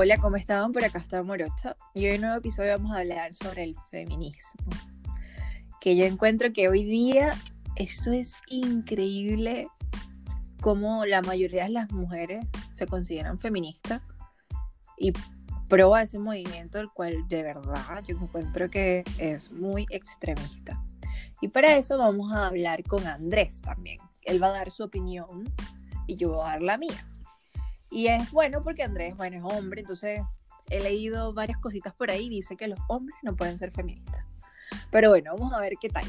Hola, ¿cómo estaban? Por acá está Morocha y hoy en un nuevo episodio vamos a hablar sobre el feminismo. Que yo encuentro que hoy día esto es increíble como la mayoría de las mujeres se consideran feministas y prueba ese movimiento el cual de verdad yo encuentro que es muy extremista. Y para eso vamos a hablar con Andrés también. Él va a dar su opinión y yo voy a dar la mía. Y es bueno porque Andrés, bueno, es hombre, entonces he leído varias cositas por ahí, dice que los hombres no pueden ser feministas. Pero bueno, vamos a ver qué tal.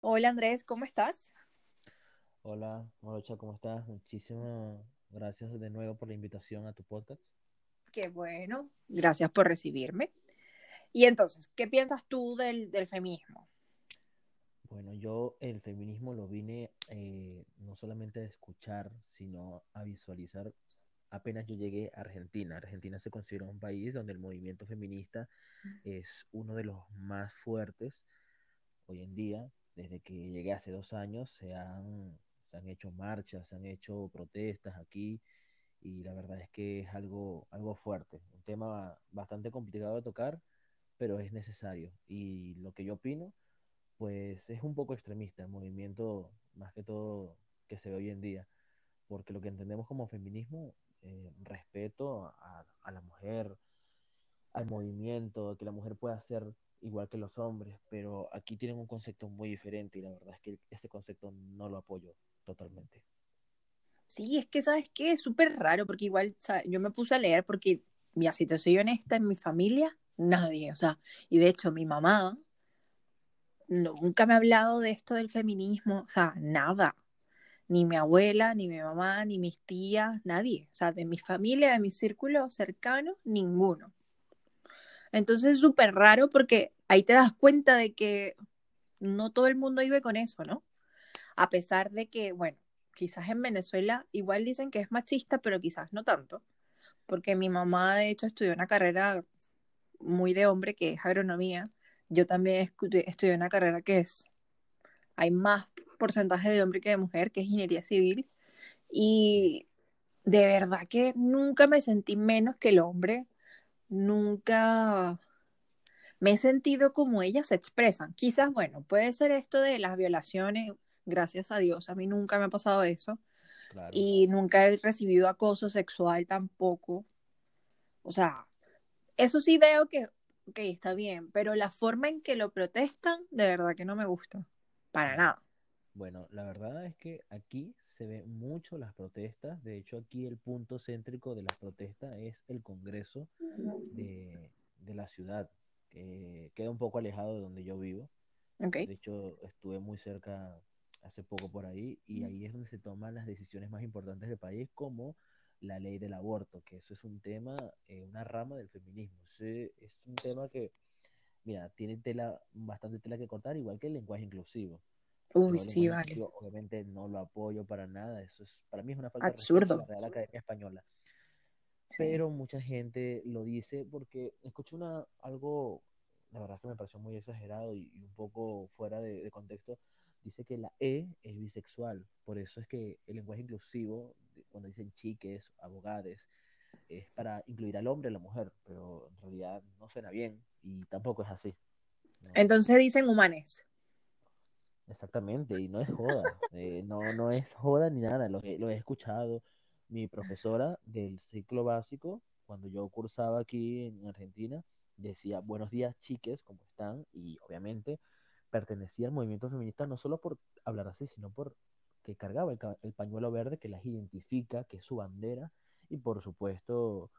Hola Andrés, ¿cómo estás? Hola, Morocha, ¿cómo estás? Muchísimas gracias de nuevo por la invitación a tu podcast. Qué bueno, gracias por recibirme. Y entonces, ¿qué piensas tú del, del feminismo? Bueno, yo el feminismo lo vine eh, no solamente a escuchar, sino a visualizar apenas yo llegué a Argentina. Argentina se considera un país donde el movimiento feminista es uno de los más fuertes hoy en día. Desde que llegué hace dos años se han, se han hecho marchas, se han hecho protestas aquí y la verdad es que es algo, algo fuerte, un tema bastante complicado de tocar, pero es necesario. Y lo que yo opino pues es un poco extremista el movimiento, más que todo que se ve hoy en día, porque lo que entendemos como feminismo, eh, respeto a, la mujer, al movimiento, que la mujer pueda ser igual que los hombres, pero aquí tienen un concepto muy diferente y la verdad es que ese concepto no lo apoyo totalmente. Sí, es que, ¿sabes qué? Es súper raro, porque igual, yo me puse a leer porque, mira, si te soy honesta, en mi familia, nadie, o sea, y de hecho mi mamá, nunca me ha hablado de esto del feminismo, o sea, nada. Ni mi abuela, ni mi mamá, ni mis tías, nadie. O sea, de mi familia, de mi círculo cercano, ninguno. Entonces es súper raro porque ahí te das cuenta de que no todo el mundo vive con eso, ¿no? A pesar de que, bueno, quizás en Venezuela igual dicen que es machista, pero quizás no tanto. Porque mi mamá, de hecho, estudió una carrera muy de hombre que es agronomía yo también estudié una carrera que es, hay más porcentaje de hombre que de mujer, que es ingeniería civil, y de verdad que nunca me sentí menos que el hombre, nunca me he sentido como ellas se expresan. Quizás, bueno, puede ser esto de las violaciones, gracias a Dios, a mí nunca me ha pasado eso. Y nunca he recibido acoso sexual tampoco. O sea, eso sí veo que ok, está bien, pero la forma en que lo protestan, de verdad que no me gusta. Para nada. Bueno, la verdad es que aquí se ven mucho las protestas. De hecho, aquí el punto céntrico de las protestas es el Congreso de, la ciudad, que queda un poco alejado de donde yo vivo. Okay. De hecho, estuve muy cerca hace poco por ahí y ahí es donde se toman las decisiones más importantes del país, como la ley del aborto, que eso es un tema, eh, una rama del feminismo. es un tema que, mira, tiene tela, bastante tela que cortar, igual que el lenguaje inclusivo. Uy, sí, vale. obviamente no lo apoyo para nada, eso es, para mí es una falta Absurdo. de la Real Academia Española. Pero mucha gente lo dice porque escuché una, algo, la verdad que me pareció muy exagerado y, un poco fuera de contexto, dice que la E es bisexual, por eso es que el lenguaje inclusivo cuando dicen chiques, abogades, es para incluir al hombre y a la mujer, pero en realidad no suena bien y tampoco es así. Entonces dicen humanes. Exactamente, y no es joda, eh, no, no es joda ni nada, lo, lo he escuchado. Mi profesora del ciclo básico, cuando yo cursaba aquí en Argentina, decía, buenos días chiques, ¿cómo están? Y obviamente pertenecía al movimiento feminista no solo por hablar así, sino por que cargaba el, pañuelo verde que las identifica, que es su bandera, y por supuesto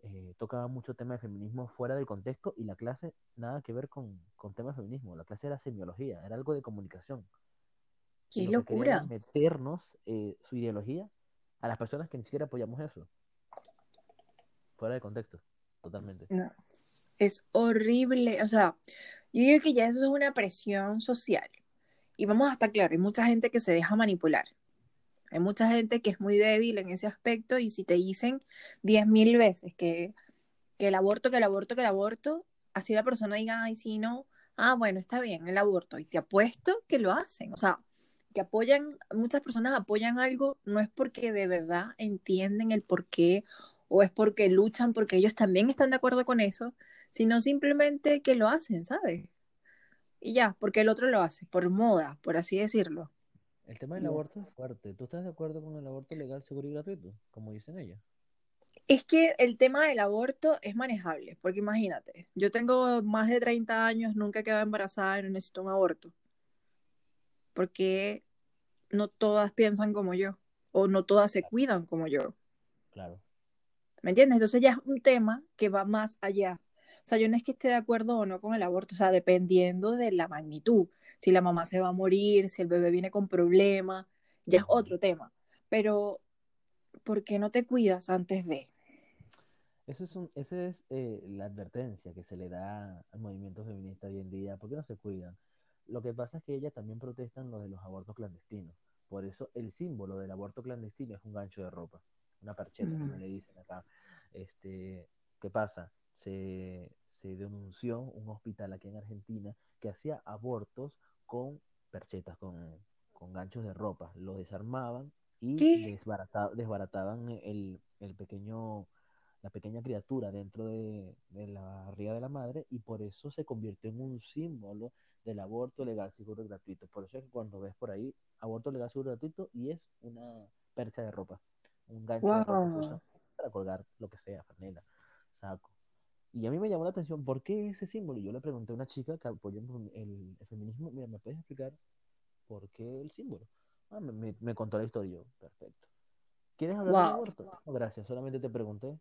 eh, tocaba mucho tema de feminismo fuera del contexto y la clase nada que ver con, con tema de feminismo, la clase era semiología, era algo de comunicación. ¡Qué locura! Meternos eh, su ideología a las personas que ni siquiera apoyamos eso. Fuera de contexto, totalmente. No. Es horrible, o sea, yo digo que ya eso es una presión social. Y vamos a estar claros, hay mucha gente que se deja manipular. Hay mucha gente que es muy débil en ese aspecto y si te dicen diez mil veces que, que el aborto, que el aborto, que el aborto, así la persona diga, ay, sí, no, ah, bueno, está bien, el aborto. Y te apuesto que lo hacen. O sea, que apoyan, muchas personas apoyan algo, no es porque de verdad entienden el por qué o es porque luchan porque ellos también están de acuerdo con eso, sino simplemente que lo hacen, ¿sabes? Y ya, porque el otro lo hace, por moda, por así decirlo. El tema del aborto es fuerte. ¿Tú estás de acuerdo con el aborto legal, seguro y gratuito, como dicen ellos? Es que el tema del aborto es manejable, porque imagínate, yo tengo más de 30 años, nunca he quedado embarazada y no necesito un aborto. Porque no todas piensan como yo, o no todas se cuidan como yo. Claro. ¿Me entiendes? Entonces ya es un tema que va más allá. O sea, yo no es que esté de acuerdo o no con el aborto, o sea, dependiendo de la magnitud. Si la mamá se va a morir, si el bebé viene con problemas, ya es otro tema. Pero, ¿por qué no te cuidas antes de? Eso es un, esa es eh, la advertencia que se le da al movimiento feminista hoy en día. ¿Por qué no se cuidan? Lo que pasa es que ellas también protestan lo de los abortos clandestinos. Por eso el símbolo del aborto clandestino es un gancho de ropa, una percheta, como le dicen acá. Este, ¿Qué pasa? Se, se denunció un hospital aquí en Argentina que hacía abortos con perchetas, con, con ganchos de ropa. Los desarmaban y desbarataban el, el pequeño la pequeña criatura dentro de, la barriga de la madre y por eso se convirtió en un símbolo del aborto legal, seguro y gratuito. Por eso es que cuando ves por ahí aborto legal, seguro y gratuito y es una percha de ropa, un gancho de ropa para colgar lo que sea, franela, saco. Y a mí me llamó la atención, ¿por qué ese símbolo? Y yo le pregunté a una chica que apoya el, feminismo, mira, ¿me puedes explicar por qué el símbolo? Ah, me, me, contó la historia, yo, perfecto. ¿Quieres hablar de aborto? No, gracias, solamente te pregunté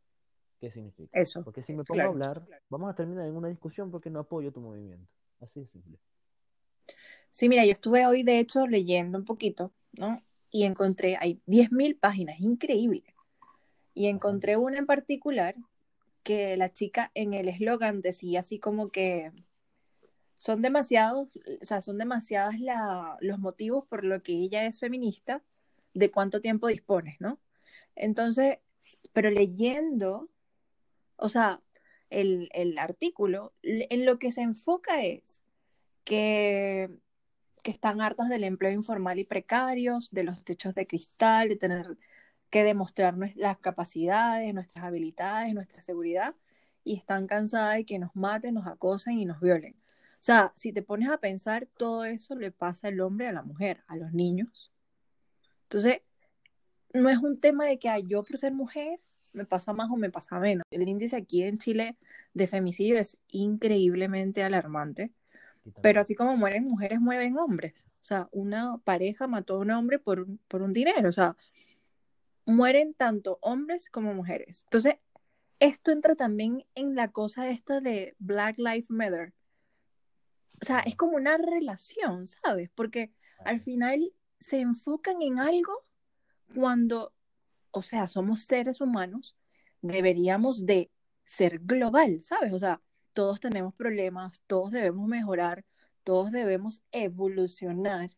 qué significa. Eso. Porque si me pongo a hablar, vamos a terminar en una discusión porque no apoyo tu movimiento. Así de simple. Sí, mira, yo estuve hoy, de hecho, leyendo un poquito, ¿no? Y encontré, hay 10.000 páginas, increíble. Y encontré una en particular que la chica en el eslogan decía así como que son demasiados, o sea, son la, los motivos por lo que ella es feminista, de cuánto tiempo dispones, ¿no? Entonces, pero leyendo o sea, el, artículo, en lo que se enfoca es que, que están hartas del empleo informal y precarios, de los techos de cristal, de tener que demostrar las capacidades, nuestras habilidades, nuestra seguridad, y están cansadas de que nos maten, nos acosen y nos violen. O sea, si te pones a pensar, todo eso le pasa al hombre a la mujer, a los niños. Entonces, no es un tema de que yo por ser mujer me pasa más o me pasa menos. El índice aquí en Chile de femicidio es increíblemente alarmante, pero así como mueren mujeres, mueren hombres. O sea, una pareja mató a un hombre por, por un dinero, o sea, mueren tanto hombres como mujeres. Entonces, esto entra también en la cosa esta de Black Lives Matter. O sea, es como una relación, ¿sabes? Porque al final se enfocan en algo cuando o sea, somos seres humanos, deberíamos de ser global, ¿sabes? O sea, todos tenemos problemas, todos debemos mejorar, todos debemos evolucionar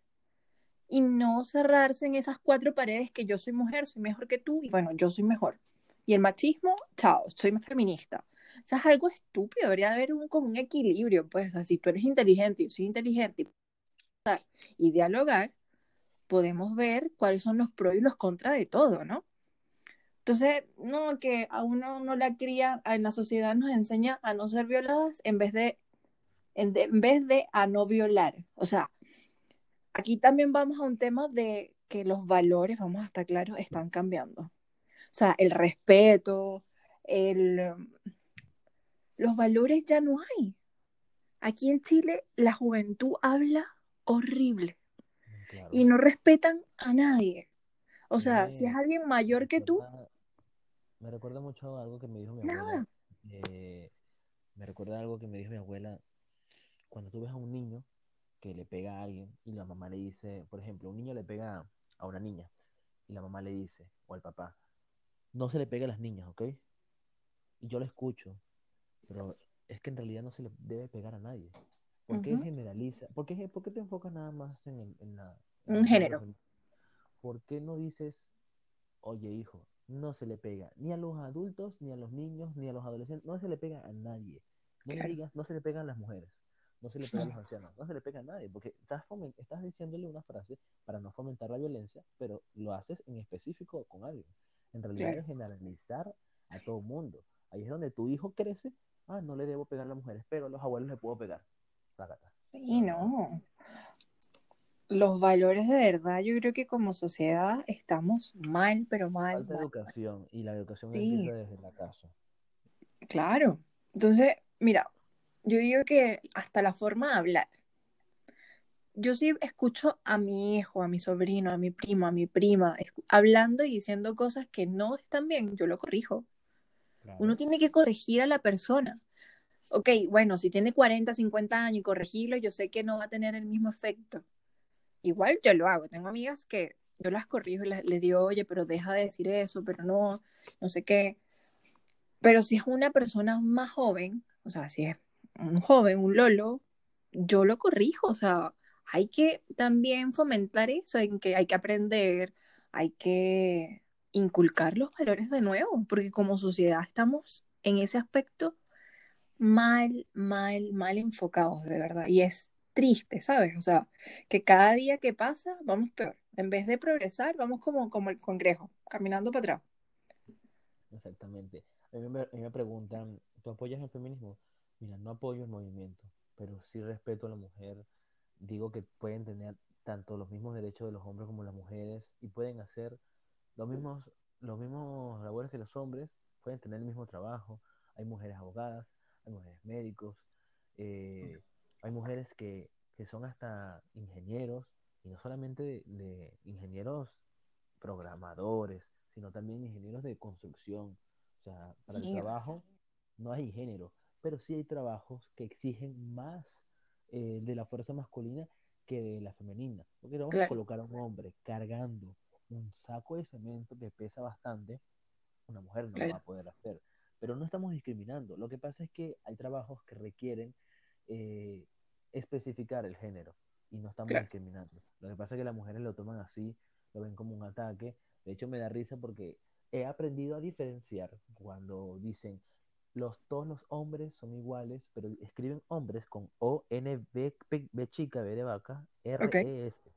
y no cerrarse en esas cuatro paredes que yo soy mujer, soy mejor que tú y bueno, yo soy mejor. Y el machismo, chao, soy feminista. O sea, es algo estúpido, debería haber un, como un equilibrio, pues, o sea, si tú eres inteligente y yo soy inteligente y dialogar, podemos ver cuáles son los pros y los contras de todo, ¿no? Entonces, no, que a uno no la cría, en la sociedad nos enseña a no ser violadas en vez de, en, vez de a no violar. O sea, aquí también vamos a un tema de que los valores, vamos a estar claros, están cambiando. O sea, el respeto, el, los valores ya no hay. Aquí en Chile la juventud habla horrible y no respetan a nadie. O sea, si es alguien mayor que tú, me recuerda mucho algo que me dijo mi abuela. Eh, me recuerda algo que me dijo mi abuela. Cuando tú ves a un niño que le pega a alguien y la mamá le dice, por ejemplo, un niño le pega a una niña y la mamá le dice, o al papá, no se le pega a las niñas, ¿ok? Y yo lo escucho, pero es que en realidad no se le debe pegar a nadie. ¿Por qué generaliza? ¿Por qué, te enfocas nada más en, en la... un género. ¿Por qué no dices, oye hijo, no se le pega ni a los adultos, ni a los niños, ni a los adolescentes, no se le pega a nadie. No digas, no se le pegan a las mujeres. No se le pega a los ancianos, no se le pega a nadie, porque estás, estás diciéndole una frase para no fomentar la violencia, pero lo haces en específico con alguien. En realidad es generalizar a todo el mundo. Ahí es donde tu hijo crece, ah, no le debo pegar a las mujeres, pero a los abuelos le puedo pegar. Sí, no. Los valores de verdad, yo creo que como sociedad estamos mal, pero mal. Falta educación, y la educación empieza desde la casa. Claro. Entonces, mira, yo digo que hasta la forma de hablar. Yo sí escucho a mi hijo, a mi sobrino, a mi primo, a mi prima, hablando y diciendo cosas que no están bien, yo lo corrijo. Uno tiene que corregir a la persona. Ok, bueno, si tiene 40, 50 años y corregirlo, yo sé que no va a tener el mismo efecto. Igual yo lo hago. Tengo amigas que yo las corrijo y les, les digo, oye, pero deja de decir eso, pero no, no sé qué. Pero si es una persona más joven, o sea, si es un joven, un lolo, yo lo corrijo, o sea, hay que también fomentar eso, en que hay que aprender, hay que inculcar los valores de nuevo, porque como sociedad estamos en ese aspecto mal, mal, mal enfocados, de verdad. Y es triste, ¿sabes? O sea, que cada día que pasa vamos peor. En vez de progresar, vamos como, como el congreso, caminando para atrás. Exactamente. A mí me, preguntan, ¿tú apoyas el feminismo? Mira, no apoyo el movimiento, pero sí respeto a la mujer. Digo que pueden tener tanto los mismos derechos de los hombres como las mujeres y pueden hacer los mismos, los mismos labores que los hombres, pueden tener el mismo trabajo. Hay mujeres abogadas, hay mujeres médicos, eh, hay mujeres que, que, son hasta ingenieros, y no solamente de ingenieros programadores, sino también ingenieros de construcción, o sea, para el trabajo no hay género, pero sí hay trabajos que exigen más eh, de la fuerza masculina que de la femenina. Porque vamos a colocar a un hombre cargando un saco de cemento que pesa bastante, una mujer no lo va a poder hacer. Pero no estamos discriminando. Lo que pasa es que hay trabajos que requieren eh, especificar el género y no estamos discriminando. Lo que pasa es que las mujeres lo toman así, lo ven como un ataque. De hecho, me da risa porque he aprendido a diferenciar cuando dicen los, todos los hombres son iguales, pero escriben hombres con O, N, B, B chica, B de vaca, R, E, S.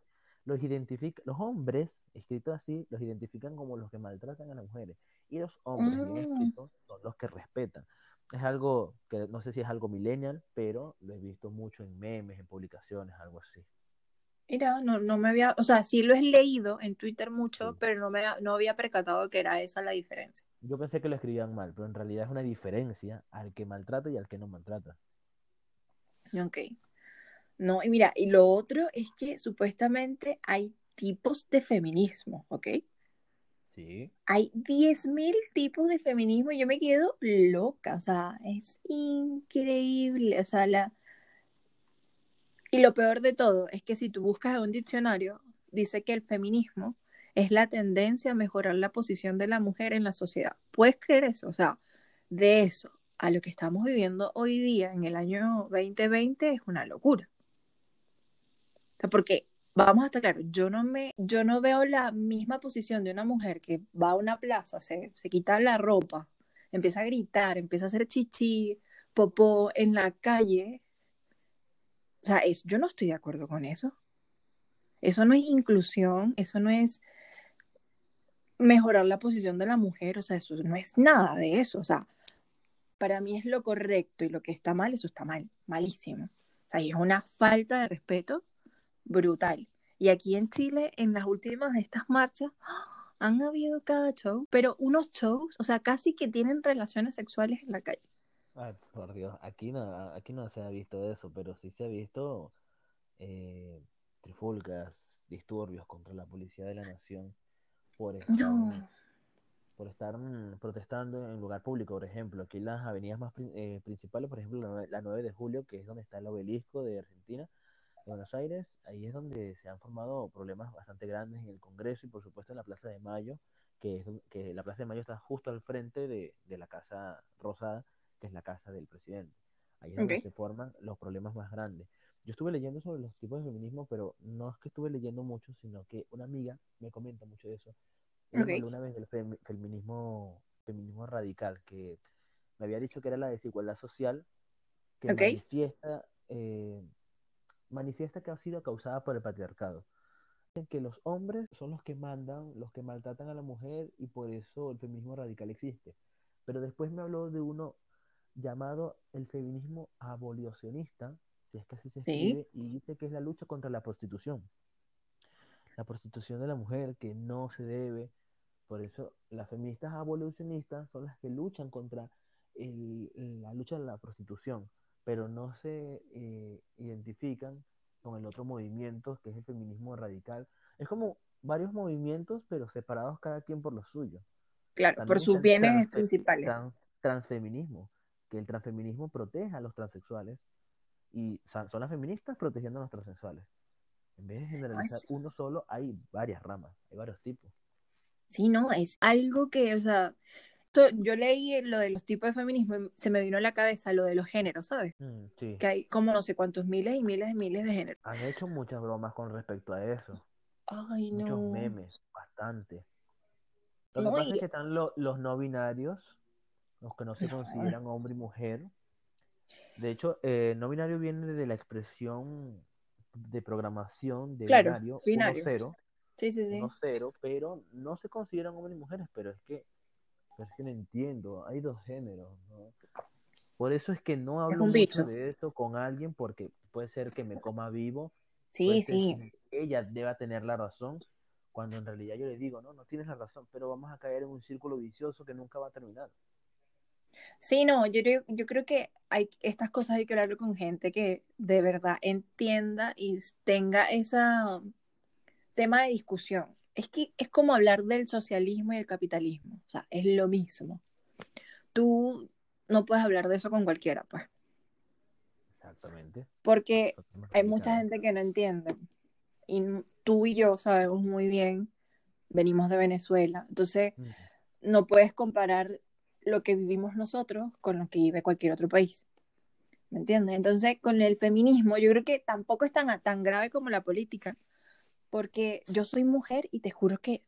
Los, identifica, los hombres, escritos así, los identifican como los que maltratan a las mujeres. Y los hombres bien mm. escritos son los que respetan. Es algo que no sé si es algo millennial, pero lo he visto mucho en memes, en publicaciones, algo así. Mira, no, no me había, o sea, sí lo he leído en Twitter mucho, pero no me no había percatado que era esa la diferencia. Yo pensé que lo escribían mal, pero en realidad es una diferencia al que maltrata y al que no maltrata. Ok. No, y mira, y lo otro es que supuestamente hay tipos de feminismo, ¿ok? Sí. Hay 10.000 tipos de feminismo y yo me quedo loca, o sea, es increíble, o sea, la y lo peor de todo es que si tú buscas en un diccionario, dice que el feminismo es la tendencia a mejorar la posición de la mujer en la sociedad. ¿Puedes creer eso? O sea, de eso a lo que estamos viviendo hoy día en el año 2020 es una locura. Porque vamos a estar claros, yo no me, yo no veo la misma posición de una mujer que va a una plaza, se, se quita la ropa, empieza a gritar, empieza a hacer chichi, popó en la calle, o sea, es, yo no estoy de acuerdo con eso. Eso no es inclusión, eso no es mejorar la posición de la mujer, o sea, eso no es nada de eso, o sea, para mí es lo correcto y lo que está mal, eso está mal, malísimo. O sea, es una falta de respeto brutal. Y aquí en Chile, en las últimas de estas marchas, han habido cada show, pero unos shows, o sea, casi que tienen relaciones sexuales en la calle. Por Dios, aquí no, aquí no se ha visto eso, pero sí se ha visto eh, trifulcas, disturbios contra la policía de la nación por estar, por estar mm, protestando en lugar público, por ejemplo. Aquí las avenidas más eh, principales, por ejemplo, la, 9 de julio, que es donde está el obelisco de Argentina, de Buenos Aires, ahí es donde se han formado problemas bastante grandes en el Congreso y por supuesto en la Plaza de Mayo, que es que la Plaza de Mayo está justo al frente de, de la Casa Rosada es la casa del presidente. Ahí es donde se forman los problemas más grandes. Yo estuve leyendo sobre los tipos de feminismo, pero no es que estuve leyendo mucho, sino que una amiga me comenta mucho de eso. Ella una vez del feminismo, feminismo radical, que me había dicho que era la desigualdad social que manifiesta eh, manifiesta que ha sido causada por el patriarcado. Dicen que los hombres son los que mandan, los que maltratan a la mujer y por eso el feminismo radical existe. Pero después me habló de uno llamado el feminismo abolicionista, si es que así se escribe, y dice que es la lucha contra la prostitución. La prostitución de la mujer que no se debe. Por eso las feministas abolicionistas son las que luchan contra la lucha de la prostitución, pero no se eh, identifican con el otro movimiento que es el feminismo radical. Es como varios movimientos, pero separados cada quien por lo suyo. Claro, por sus bienes principales. transfeminismo, que el transfeminismo protege a los transexuales y son las feministas protegiendo a los transexuales. En vez de generalizar uno solo, hay varias ramas, hay varios tipos. Sí, no, es algo que, o sea, yo leí lo de los tipos de feminismo y se me vino a la cabeza lo de los géneros, ¿sabes? Mm, sí. Que hay como no sé cuántos miles y miles y miles de géneros. Han hecho muchas bromas con respecto a eso. Ay, no. Muchos memes, bastante. Lo que pasa es que están los no binarios, los que no se consideran hombre y mujer. De hecho, eh, no binario viene de la expresión de programación de binario, binario. 1-0. Sí, sí, sí. 1-0, pero no se consideran hombres y mujeres, pero es que pero es que no entiendo, hay dos géneros, ¿no? Por eso es que no hablo mucho de eso con alguien porque puede ser que me coma vivo. Sí, sí. Ella deba tener la razón cuando en realidad yo le digo, no, no tienes la razón, pero vamos a caer en un círculo vicioso que nunca va a terminar. Sí, no, yo, yo creo que hay, estas cosas hay que hablarlo con gente que de verdad entienda y tenga ese tema de discusión es que es como hablar del socialismo y el capitalismo, o sea, es lo mismo. Tú no puedes hablar de eso con cualquiera, pues. Exactamente. Porque hay mucha gente que no entiende. Y tú y yo sabemos muy bien, venimos de Venezuela, entonces no puedes comparar lo que vivimos nosotros con lo que vive cualquier otro país. ¿Me entiendes? Entonces, con el feminismo, yo creo que tampoco es tan, tan grave como la política porque yo soy mujer y te juro que,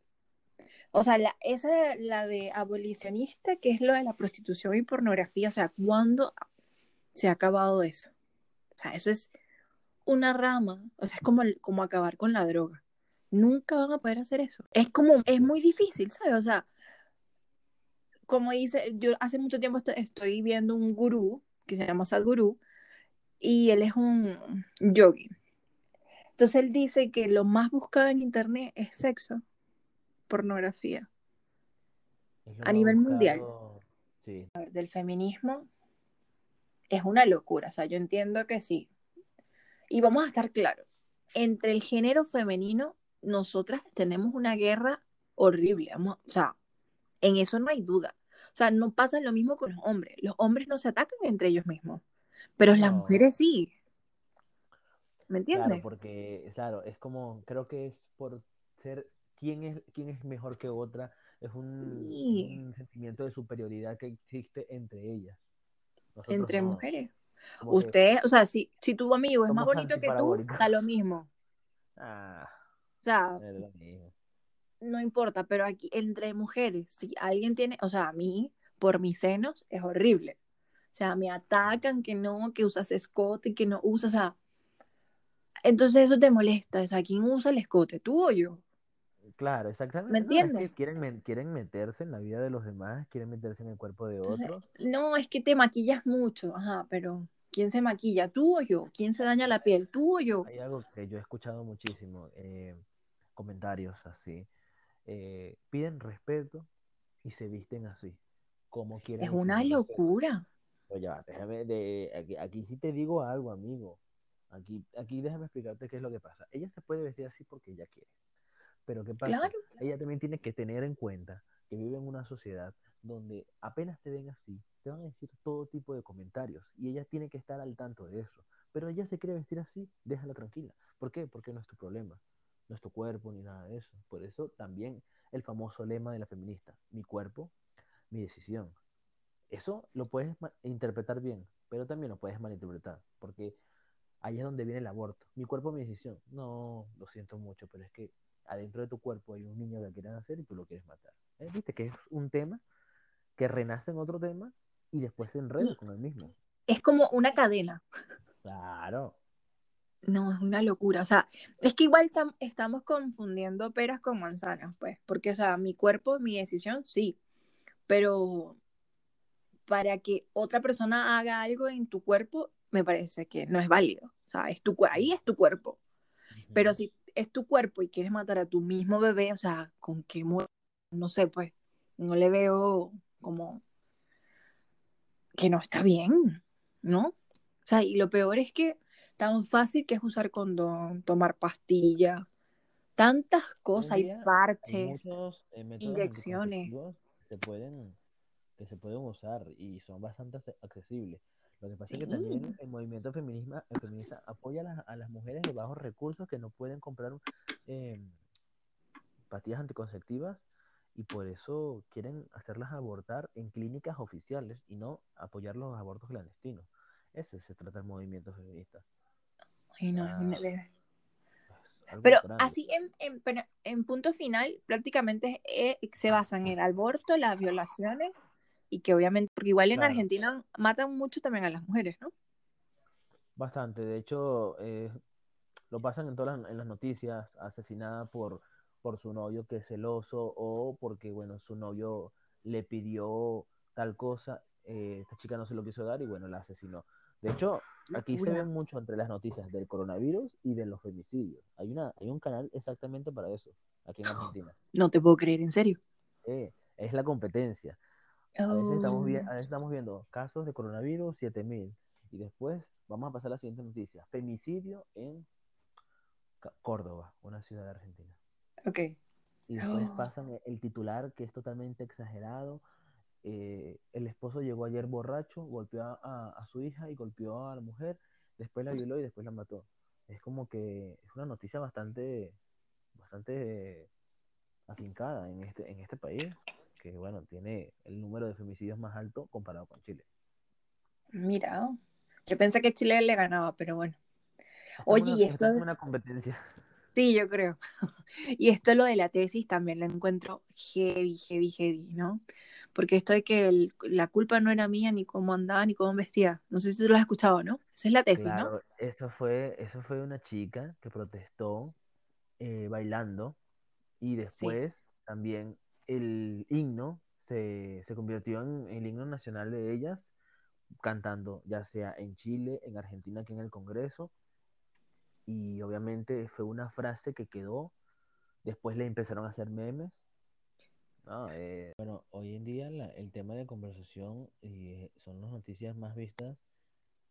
o sea, la, esa, la de abolicionista, que es lo de la prostitución y pornografía, o sea, ¿cuándo se ha acabado eso? O sea, eso es una rama, o sea, es como, como acabar con la droga. Nunca van a poder hacer eso. Es como, es muy difícil, ¿sabes? O sea, como dice, yo hace mucho tiempo estoy viendo un gurú que se llama Sadhguru y él es un yogi. Entonces él dice que lo más buscado en Internet es sexo, pornografía. a nivel mundial. Del feminismo es una locura. O sea, yo entiendo que sí. Y vamos a estar claros. Entre el género femenino, nosotras tenemos una guerra horrible. o sea, en eso no hay duda. O sea, no pasa lo mismo con los hombres. Los hombres no se atacan entre ellos mismos, pero las mujeres sí. ¿Me entiendes? Claro, porque, claro, es como, creo que es por ser quién es, quién es mejor que otra, es un, sentimiento de superioridad que existe entre ellas. entre mujeres. Usted, o sea, si, si tu amigo es más bonito que tú, da lo mismo. Ah, o sea, no importa, pero aquí entre mujeres, si alguien tiene, o sea, a mí, por mis senos, es horrible. O sea, me atacan que no, que usas escote, que no usas, o sea, entonces eso te molesta, es a quién usa el escote, tú o yo. Claro, exactamente. ¿Me entiendes? quieren, quieren meterse en la vida de los demás, quieren meterse en el cuerpo de otros. No, es que te maquillas mucho, ajá, pero ¿quién se maquilla? ¿Tú o yo? ¿Quién se daña la piel? ¿Tú o yo? Hay algo que yo he escuchado muchísimo, eh, comentarios así. Eh, piden respeto y se visten así, como quieren. Es una locura. Oye, déjame, de, aquí, aquí sí te digo algo, amigo. Aquí, aquí déjame explicarte qué es lo que pasa. Ella se puede vestir así porque ella quiere. Pero ¿qué pasa? Ella también tiene que tener en cuenta que vive en una sociedad donde apenas te ven así, te van a decir todo tipo de comentarios y ella tiene que estar al tanto de eso. Pero ella se quiere vestir así, déjala tranquila. ¿Por qué? Porque no es tu problema, no es tu cuerpo ni nada de eso. Por eso también el famoso lema de la feminista, mi cuerpo, mi decisión. Eso lo puedes interpretar bien, pero también lo puedes malinterpretar, porque ahí es donde viene el aborto. Mi cuerpo, mi decisión. No, lo siento mucho, pero es que adentro de tu cuerpo hay un niño que quiere nacer y tú lo quieres matar. ¿Eh? ¿Viste? Que es un tema que renace en otro tema y después se enreda con el mismo. Es como una cadena. Claro. No, es una locura. O sea, es que igual estamos confundiendo peras con manzanas, pues, porque, o sea, mi cuerpo, mi decisión, sí, pero para que otra persona haga algo en tu cuerpo, me parece que no es válido. O sea, es tu, ahí es tu cuerpo. Pero si es tu cuerpo y quieres matar a tu mismo bebé, o sea, ¿con qué No sé, pues, no le veo como que no está bien, ¿no? O sea, y lo peor es que tan fácil que es usar condón, tomar pastilla, tantas cosas, hay parches, inyecciones. Se pueden, que se pueden usar y son bastante accesibles. Lo que pasa es que también el movimiento feminista, feminista apoya a las, mujeres de bajos recursos que no pueden comprar eh, pastillas anticonceptivas y por eso quieren hacerlas abortar en clínicas oficiales y no apoyar los abortos clandestinos. Ese se trata el movimiento feminista. Pero así, en, en, punto final, prácticamente eh, se basa en el aborto, las violaciones y que obviamente, porque igual en Argentina matan mucho también a las mujeres, ¿no? Bastante, de hecho, eh, lo pasan en todas las, en las noticias, asesinada por, por su novio que es celoso o porque, bueno, su novio le pidió tal cosa, eh, esta chica no se lo quiso dar y, bueno, la asesinó. De hecho, aquí se ve mucho entre las noticias del coronavirus y de los femicidios. Hay, una, hay un canal exactamente para eso, aquí en Argentina. No te puedo creer, ¿en serio? Eh, es la competencia. A, veces estamos oh. a veces estamos viendo casos de coronavirus 7000 y después vamos a pasar a la siguiente noticia. Femicidio en Córdoba, una ciudad de Argentina. Ok. Y después oh. pasan el titular que es totalmente exagerado eh, el esposo llegó ayer borracho, golpeó a, su hija y golpeó a la mujer, después la violó y después la mató. Es como que es una noticia bastante, bastante afincada en este, en este país, que bueno, tiene el número de femicidios más alto comparado con Chile. Mira, yo pensé que Chile le ganaba, pero bueno. Oye, y esto es una competencia. Sí, yo creo. y esto lo de la tesis también lo encuentro heavy, heavy, heavy, ¿no? porque esto de que la culpa no era mía ni cómo andaba ni cómo vestía. No sé si tú lo has escuchado, ¿no? Esa es la tesis, ¿no? Eso fue, eso fue una chica que protestó eh, bailando y después también el himno se, convirtió en el himno nacional de ellas, cantando ya sea en Chile, en Argentina, aquí en el Congreso. Y obviamente fue una frase que quedó. Después le empezaron a hacer memes eh, bueno, hoy en día el tema de conversación y son las noticias más vistas,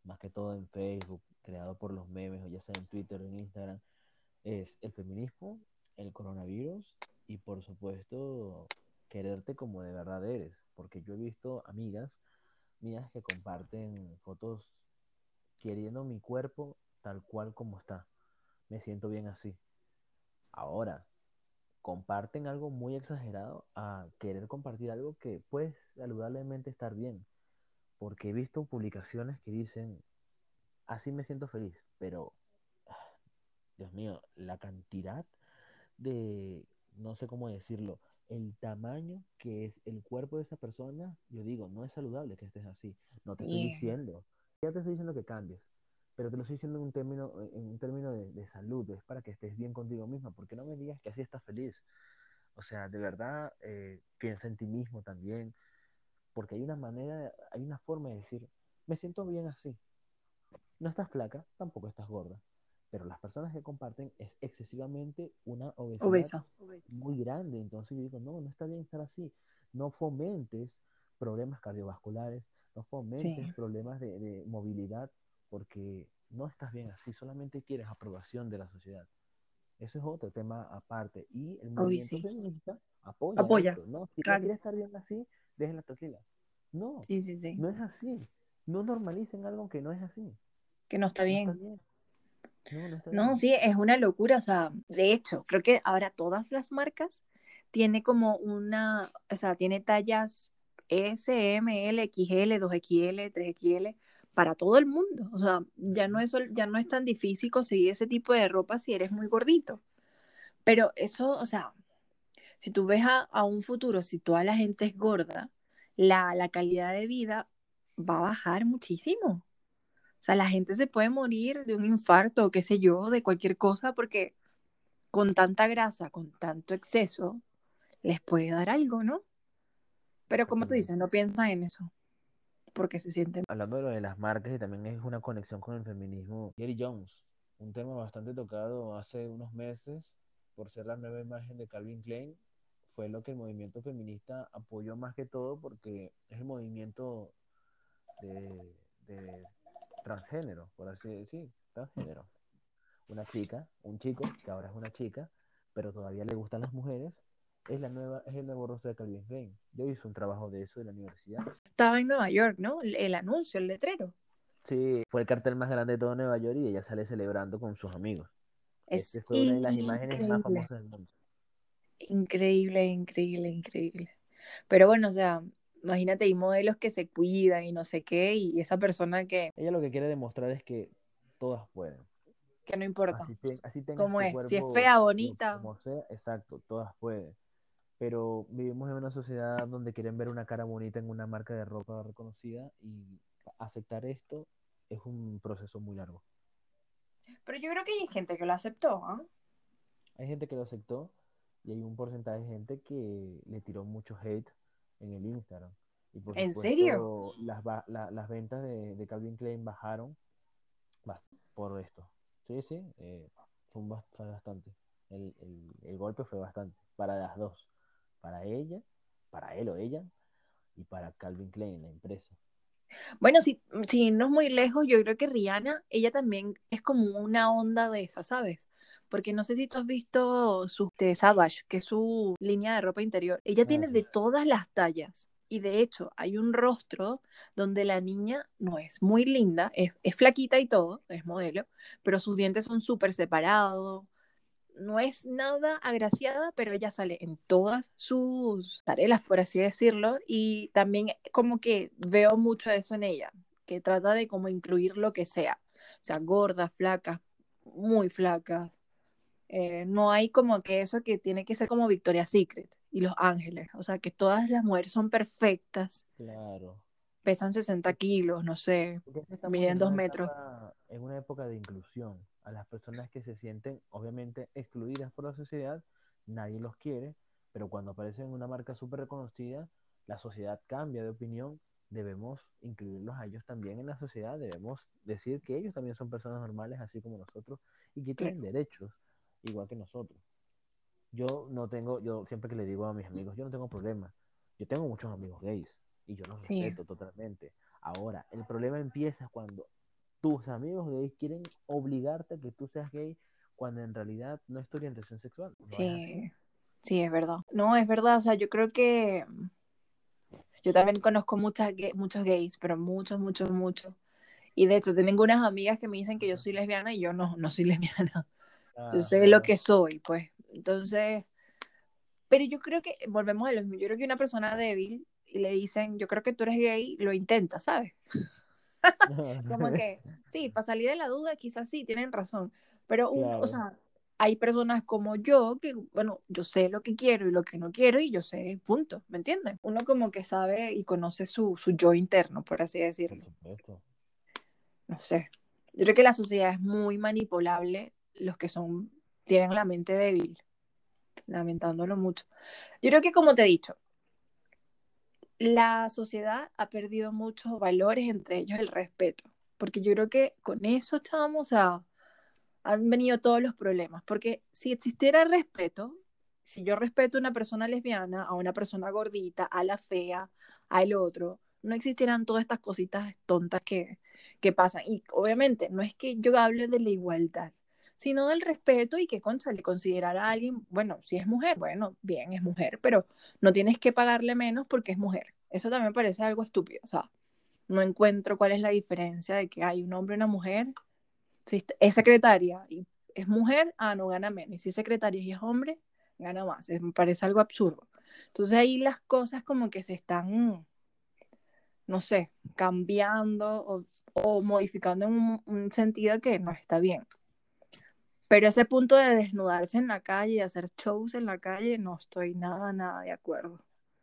más que todo en Facebook, creado por los memes, o ya sea en Twitter o en Instagram, es el feminismo, el coronavirus y por supuesto quererte como de verdad eres, porque yo he visto amigas mías que comparten fotos queriendo mi cuerpo tal cual como está. Me siento bien así. Ahora, comparten algo muy exagerado a querer compartir algo que puede saludablemente estar bien. Porque he visto publicaciones que dicen, así me siento feliz, pero, Dios mío, la cantidad de, no sé cómo decirlo, el tamaño que es el cuerpo de esa persona, yo digo, no es saludable que estés así. No te estoy diciendo, ya te estoy diciendo que cambies, pero te lo estoy diciendo en un término, en un término de, salud, es para que estés bien contigo misma, porque no me digas que así estás feliz. O sea, de verdad, eh, piensa en ti mismo también, porque hay una manera, hay una forma de decir, me siento bien así. No estás flaca, tampoco estás gorda, pero las personas que comparten es excesivamente una obesidad muy grande, entonces yo digo, no, no está bien estar así, no fomentes problemas cardiovasculares, no fomentes problemas de, de movilidad, porque no estás bien así, solamente quieres aprobación de la sociedad. Eso es otro tema aparte. Y el movimiento feminista apoya. apoya. ¿no? Si quiere estar bien así, déjenla tranquila. No, no es así. No normalicen algo que no es así. Que no está bien. No, sí, es una locura. O sea, de hecho, creo que ahora todas las marcas tiene como una, o sea, tiene tallas S, M, L, XL, 2XL, 3XL para todo el mundo. O sea, ya no, es, ya no es tan difícil conseguir ese tipo de ropa si eres muy gordito. Pero eso, o sea, si tú ves a, un futuro, si toda la gente es gorda, la, calidad de vida va a bajar muchísimo. O sea, la gente se puede morir de un infarto o qué sé yo, de cualquier cosa, porque con tanta grasa, con tanto exceso, les puede dar algo, ¿no? Pero como tú dices, no piensan en eso, porque se sienten... Hablando de lo de las marcas y también es una conexión con el feminismo, Jerry Jones, un tema bastante tocado hace unos meses por ser la nueva imagen de Calvin Klein, fue lo que el movimiento feminista apoyó más que todo porque es el movimiento de, transgénero, por así decir, transgénero. Una chica, un chico, que ahora es una chica, pero todavía le gustan las mujeres, es la nueva, es el nuevo rostro de Calvin Klein. Yo hice un trabajo de eso en la universidad. Estaba en Nueva York, ¿no? El, el anuncio, el letrero. Sí, fue el cartel más grande de todo Nueva York y ella sale celebrando con sus amigos. Es Esta fue una de las imágenes más famosas del mundo. Increíble, increíble, increíble. Pero bueno, o sea, imagínate, hay modelos que se cuidan y no sé qué, y esa persona que, Ella lo que quiere demostrar es que todas pueden. que no importa. Así, te- así tengas ¿Cómo tu es? Si es fea, bonita. Como sea, exacto, todas pueden. Pero vivimos en una sociedad donde quieren ver una cara bonita en una marca de ropa reconocida y aceptar esto es un proceso muy largo. Pero yo creo que hay gente que lo aceptó, ¿ah? Hay gente que lo aceptó y hay un porcentaje de gente que le tiró mucho hate en el Instagram. Y por ¿En supuesto, serio? Las, la- las ventas de, de Calvin Klein bajaron por esto. Sí, sí, eh, fue bastante. El, el- el golpe fue bastante para las dos. Para ella, para él o ella, y para Calvin Klein, la empresa. Bueno, si, si no es muy lejos, yo creo que Rihanna, ella también es como una onda de esa, ¿sabes? Porque no sé si tú has visto su de Savage, que es su línea de ropa interior. Ella Ah, tiene sí. de todas las tallas. Y de hecho, hay un rostro donde la niña no es muy linda, es, es flaquita y todo, es modelo, pero sus dientes son súper separados. No es nada agraciada, pero ella sale en todas sus tareas, por así decirlo, y también como que veo mucho eso en ella, que trata de como incluir lo que sea, o sea, gorda, flaca, muy flaca. Eh, no hay como que eso que tiene que ser como Victoria's Secret y Los Ángeles, o sea, que todas las mujeres son perfectas, Claro. pesan 60 kilos, no sé, miden en dos metros. etapa- en una época de inclusión. A las personas que se sienten, obviamente, excluidas por la sociedad, nadie los quiere, pero cuando aparecen en una marca súper reconocida, la sociedad cambia de opinión. Debemos incluirlos a ellos también en la sociedad. Debemos decir que ellos también son personas normales, así como nosotros, y que tienen derechos, igual que nosotros. Yo no tengo, yo siempre que le digo a mis amigos, yo no tengo problema. Yo tengo muchos amigos gays y yo los Sí. respeto totalmente. Ahora, el problema empieza cuando tus amigos gays quieren obligarte a que tú seas gay cuando en realidad no es tu orientación sexual. No es así. Sí, sí, es verdad. No, es verdad, o sea, yo creo que yo también conozco muchas, muchos gays, pero muchos, muchos, muchos. Y de hecho, tengo unas amigas que me dicen que yo soy lesbiana y yo no, no soy lesbiana. Yo sé lo que soy, pues. Entonces, pero yo creo que, volvemos a lo mismo, yo creo que una persona débil y le dicen, yo creo que tú eres gay, lo intenta, ¿sabes? Como que, sí, para salir de la duda, quizás sí, tienen razón. Pero o sea, hay personas como yo que, bueno, yo sé lo que quiero y lo que no quiero y yo sé, punto, ¿me entiendes? Uno como que sabe y conoce su, su yo interno, por así decirlo. No sé. Yo creo que la sociedad es muy manipulable, los que son, tienen la mente débil, lamentándolo mucho. Yo creo que como te he dicho, la sociedad ha perdido muchos valores, entre ellos el respeto, porque yo creo que con eso estamos a han venido todos los problemas, porque si existiera respeto, si yo respeto a una persona lesbiana, a una persona gordita, a la fea, al otro, no existieran todas estas cositas tontas que, que pasan. Y obviamente no es que yo hable de la igualdad, sino del respeto y que le considerar a alguien, bueno, si es mujer, bueno, bien, es mujer, pero no tienes que pagarle menos porque es mujer. Eso también parece algo estúpido, o sea, no encuentro cuál es la diferencia de que hay un hombre y una mujer. Si es secretaria y es mujer, ah, no gana menos. Y si es secretaria y es hombre, gana más. Me parece algo absurdo. Entonces ahí las cosas como que se están, no sé, cambiando o, modificando en un sentido que no está bien. Pero ese punto de desnudarse en la calle y hacer shows en la calle, no estoy nada, nada de acuerdo.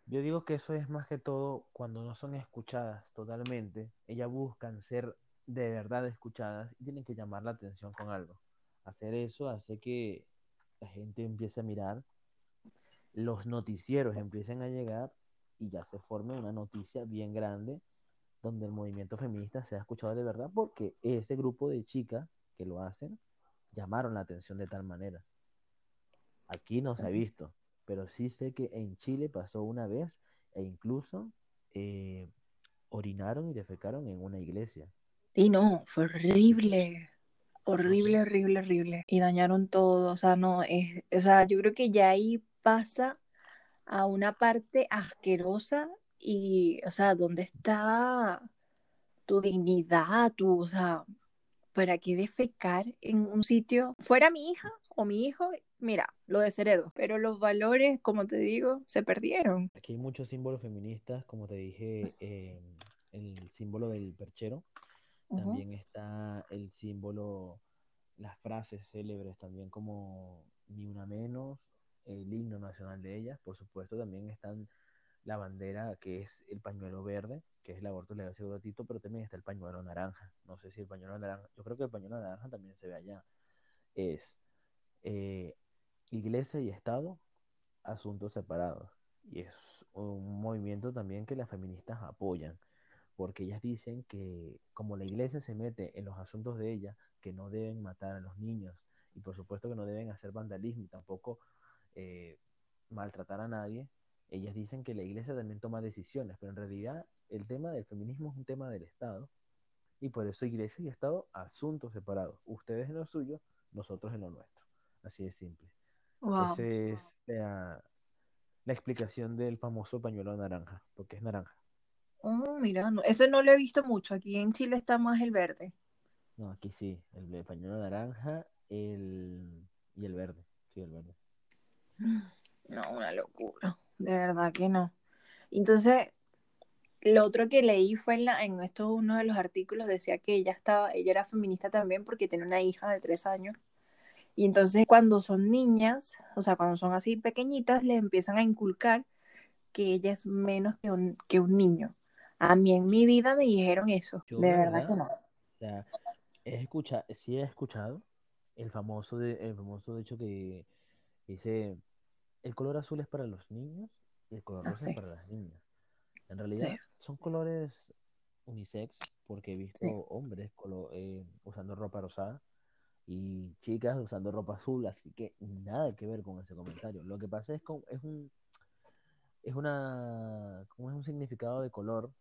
Yo digo que eso es más que todo cuando no son escuchadas totalmente. Ellas buscan ser de verdad escuchadas y tienen que llamar la atención con algo. Hacer eso hace que la gente empiece a mirar, los noticieros empiecen a llegar y ya se forme una noticia bien grande donde el movimiento feminista sea escuchado de verdad porque ese grupo de chicas que lo hacen llamaron la atención de tal manera. Aquí no se ha visto, pero sí sé que en Chile pasó una vez e incluso eh, orinaron y defecaron en una iglesia. Sí, no, fue horrible. Horrible, horrible, horrible. Y dañaron todo. O sea, no, es, o sea, yo creo que ya ahí pasa a una parte asquerosa y, o sea, ¿dónde está tu dignidad? Tu, o sea, ¿para qué defecar en un sitio? Fuera mi hija o mi hijo, mira, lo desheredo. Pero los valores, como te digo, se perdieron. Aquí hay muchos símbolos feministas, como te dije, eh, el símbolo del perchero. También está el símbolo, las frases célebres también como ni una menos, el himno nacional de ellas, por supuesto también están la bandera que es el pañuelo verde, que es el aborto legal seguro gratuito, pero también está el pañuelo naranja. No sé si el pañuelo naranja, yo creo que el pañuelo naranja también se ve allá. Es eh, iglesia y Estado, asuntos separados. Y es un movimiento también que las feministas apoyan porque ellas dicen que como la iglesia se mete en los asuntos de ella, que no deben matar a los niños y por supuesto que no deben hacer vandalismo y tampoco eh, maltratar a nadie, ellas dicen que la iglesia también toma decisiones, pero en realidad el tema del feminismo es un tema del Estado y por eso iglesia y Estado asuntos separados, ustedes en lo suyo, nosotros en lo nuestro, así de simple. Esa es la, la explicación del famoso pañuelo naranja, porque es naranja. Oh, mira, no, ese no lo he visto mucho. Aquí en Chile está más el verde. No, aquí sí, el de pañuelo naranja el... y el verde. Sí, el verde. No, una locura. De verdad que no. Entonces, lo otro que leí fue en, la, en esto uno de los artículos decía que ella estaba, ella era feminista también porque tiene una hija de tres años. Y entonces cuando son niñas, o sea, cuando son así pequeñitas, le empiezan a inculcar que ella es menos que un, que un niño. A mí en mi vida me dijeron eso. de verdad, que no. O sea, he escuchado, sí he escuchado el famoso, de, el famoso hecho que dice, el color azul es para los niños y el color ah, rosa es para las niñas. En realidad son colores unisex porque he visto hombres eh, usando ropa rosada y chicas usando ropa azul, así que nada que ver con ese comentario. Lo que pasa es que es un es una como es un significado de color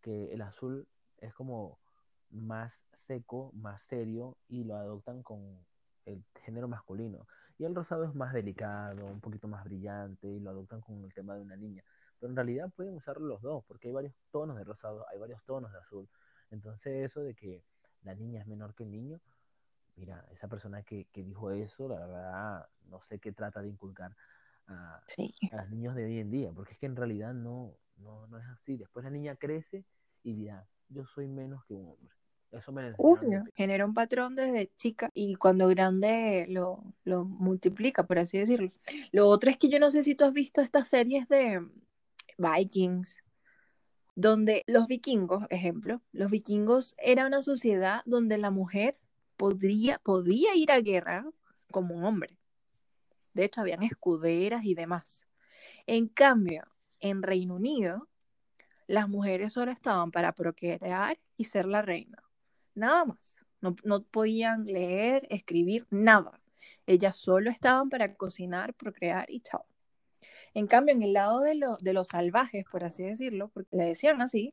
que el azul es como más seco, más serio y lo adoptan con el género masculino. Y el rosado es más delicado, un poquito más brillante y lo adoptan con el tema de una niña. Pero en realidad pueden usarlo los dos porque hay varios tonos de rosado, hay varios tonos de azul. Entonces eso de que la niña es menor que el niño, mira, esa persona que, dijo eso, la verdad, no sé qué trata de inculcar a, a los niños de hoy en día, porque es que en realidad no, no, no es así. Después la niña crece y dirá, yo soy menos que un hombre. Eso me genera un patrón desde chica y cuando grande lo, lo, multiplica, por así decirlo. Lo otro es que yo no sé si tú has visto estas series de Vikings, donde los vikingos, ejemplo, los vikingos era una sociedad donde la mujer podría, podía ir a guerra como un hombre. De hecho, habían escuderas y demás. En cambio, en Reino Unido, las mujeres solo estaban para procrear y ser la reina. Nada más. No, podían leer, escribir, nada. Ellas solo estaban para cocinar, procrear y chao. En cambio, en el lado de, de los salvajes, por así decirlo, porque le decían así,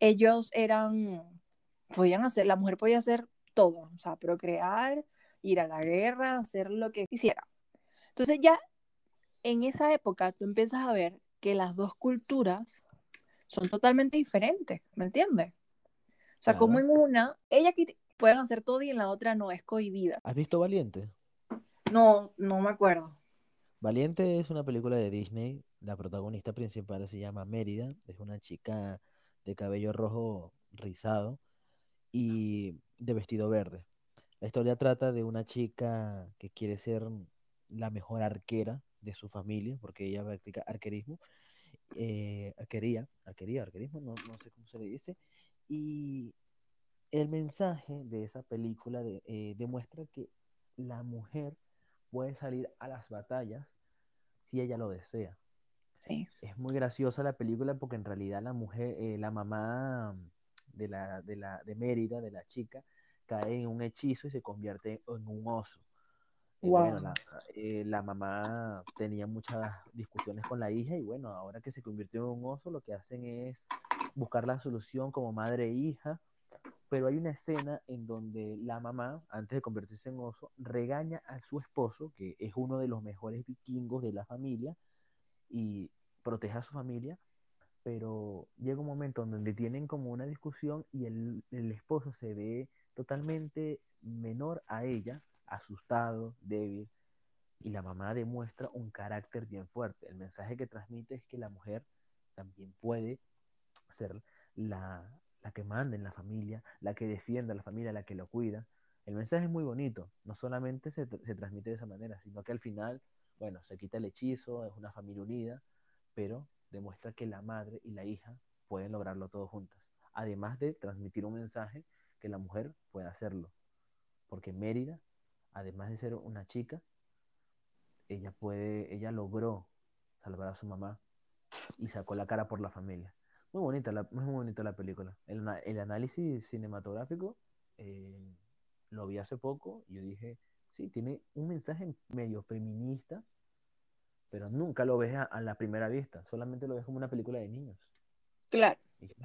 ellos eran, podían hacer, la mujer podía hacer todo, o sea, procrear, ir a la guerra, hacer lo que quisiera. Entonces ya en esa época tú empiezas a ver que las dos culturas son totalmente diferentes, ¿me entiendes? O sea, como en una, ella pueden hacer todo y en la otra no, es cohibida. ¿Has visto Valiente? No, no me acuerdo. Valiente es una película de Disney. La protagonista principal se llama Mérida. Es una chica de cabello rojo rizado y de vestido verde. La historia trata de una chica que quiere ser la mejor arquera de su familia, porque ella practica arquerismo, eh, arquería, arquería, arquerismo, no, no sé cómo se le dice, y el mensaje de esa película de, eh, demuestra que la mujer puede salir a las batallas si ella lo desea. Sí. Es muy graciosa la película porque en realidad la mujer, eh, la mamá de, la, de, la, de Mérida, de la chica, cae en un hechizo y se convierte en un oso. Wow. bueno, la, eh, la mamá tenía muchas discusiones con la hija y bueno, ahora que se convirtió en un oso, lo que hacen es buscar la solución como madre e hija. Pero hay una escena en donde la mamá, antes de convertirse en oso, regaña a su esposo, que es uno de los mejores vikingos de la familia, y protege a su familia, pero llega un momento en donde tienen como una discusión y el, el esposo se ve totalmente menor a ella, asustado, débil, y la mamá demuestra un carácter bien fuerte. El mensaje que transmite es que la mujer también puede ser la, la que manda en la familia, la que defiende a la familia, la que lo cuida. El mensaje es muy bonito, no solamente se, se transmite de esa manera, sino que al final, bueno, se quita el hechizo, es una familia unida, pero demuestra que la madre y la hija pueden lograrlo todo juntas. Además de transmitir un mensaje que la mujer puede hacerlo. Porque Mérida, además de ser una chica, ella puede, ella logró salvar a su mamá y sacó la cara por la familia. Muy bonita, la, muy bonita la película. El, el análisis cinematográfico eh, lo vi hace poco y yo dije, sí, tiene un mensaje medio feminista, pero nunca lo ves a, a la primera vista, solamente lo ves como una película de niños. Claro,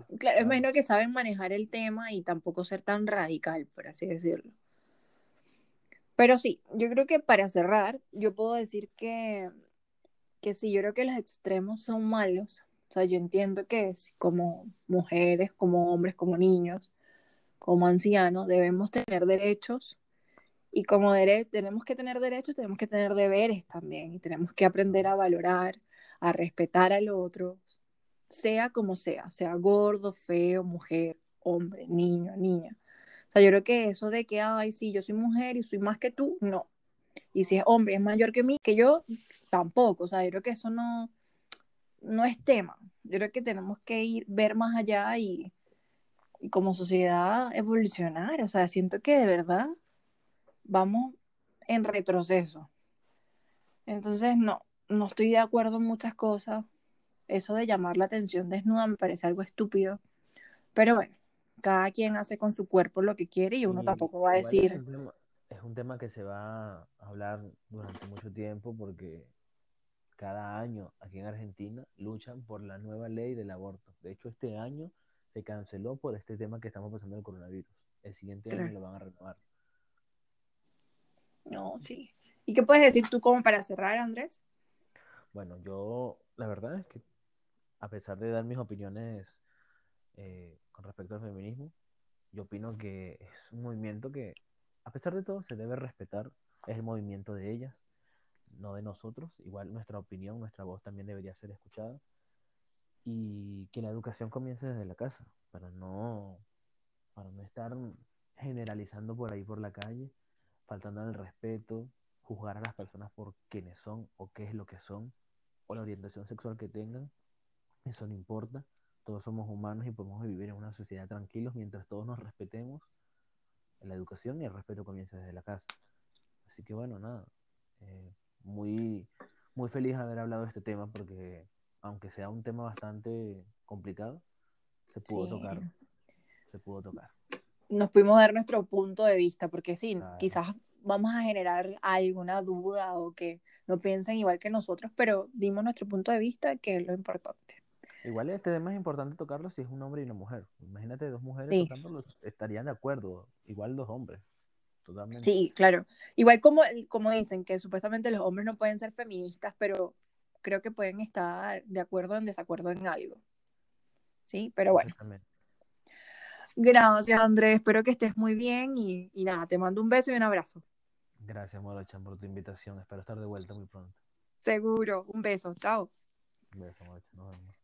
Y claro, claro. imagino que saben manejar el tema y tampoco ser tan radical, por así decirlo. Pero sí, yo creo que para cerrar, yo puedo decir que, que sí, yo creo que los extremos son malos. O sea, yo entiendo que si como mujeres, como hombres, como niños, como ancianos, debemos tener derechos y como dere- tenemos que tener derechos, tenemos que tener deberes también y tenemos que aprender a valorar, a respetar al otro, sea como sea, sea gordo, feo, mujer, hombre, niño, niña. O sea, yo creo que eso de que, ay, sí, yo soy mujer y soy más que tú, no. Y si es hombre es mayor que mí, que yo, tampoco. O sea, yo creo que eso no, no es tema. Yo creo que tenemos que ir, ver más allá y, y como sociedad evolucionar. O sea, siento que de verdad vamos en retroceso. Entonces, no, no estoy de acuerdo en muchas cosas. Eso de llamar la atención desnuda me parece algo estúpido. Pero bueno, cada quien hace con su cuerpo lo que quiere y uno Y tampoco va a es decir, un tema, es un tema que se va a hablar durante mucho tiempo porque cada año aquí en Argentina luchan por la nueva ley del aborto. De hecho, este año se canceló por este tema que estamos pasando del coronavirus. El siguiente año Claro. lo van a renovar. no, sí. ¿Y qué puedes decir tú como para cerrar, Andrés? Bueno, yo la verdad es que a pesar de dar mis opiniones eh, con respecto al feminismo, yo opino que es un movimiento que, a pesar de todo, se debe respetar. Es el movimiento de ellas, no de nosotros. Igual nuestra opinión, nuestra voz también debería ser escuchada. Y que la educación comience desde la casa, para no, para no estar generalizando por ahí por la calle, faltando al respeto, juzgar a las personas por quienes son o qué es lo que son, o la orientación sexual que tengan. Eso no importa. Todos somos humanos y podemos vivir en una sociedad tranquilos mientras todos nos respetemos. La educación y el respeto comienza desde la casa. Así que bueno, nada. eh, muy, muy feliz de haber hablado de este tema porque aunque sea un tema bastante complicado, se pudo Sí. tocar. Se pudo tocar. Nos pudimos dar nuestro punto de vista, porque sí, Claro. quizás vamos a generar alguna duda o que no piensen igual que nosotros, pero dimos nuestro punto de vista, que es lo importante. Igual este tema es importante tocarlo si es un hombre y una mujer. Imagínate dos mujeres Sí. tocándolo, estarían de acuerdo. Igual dos hombres. Totalmente. Sí, claro. Igual como, como dicen que supuestamente los hombres no pueden ser feministas, pero creo que pueden estar de acuerdo o en desacuerdo en algo. Sí, pero bueno. Gracias, Andrés. Espero que estés muy bien y, y nada, te mando un beso y un abrazo. Gracias, Morochan, por tu invitación. Espero estar de vuelta muy pronto. Seguro. Un beso. Chao. Un beso, Morochan. Nos vemos.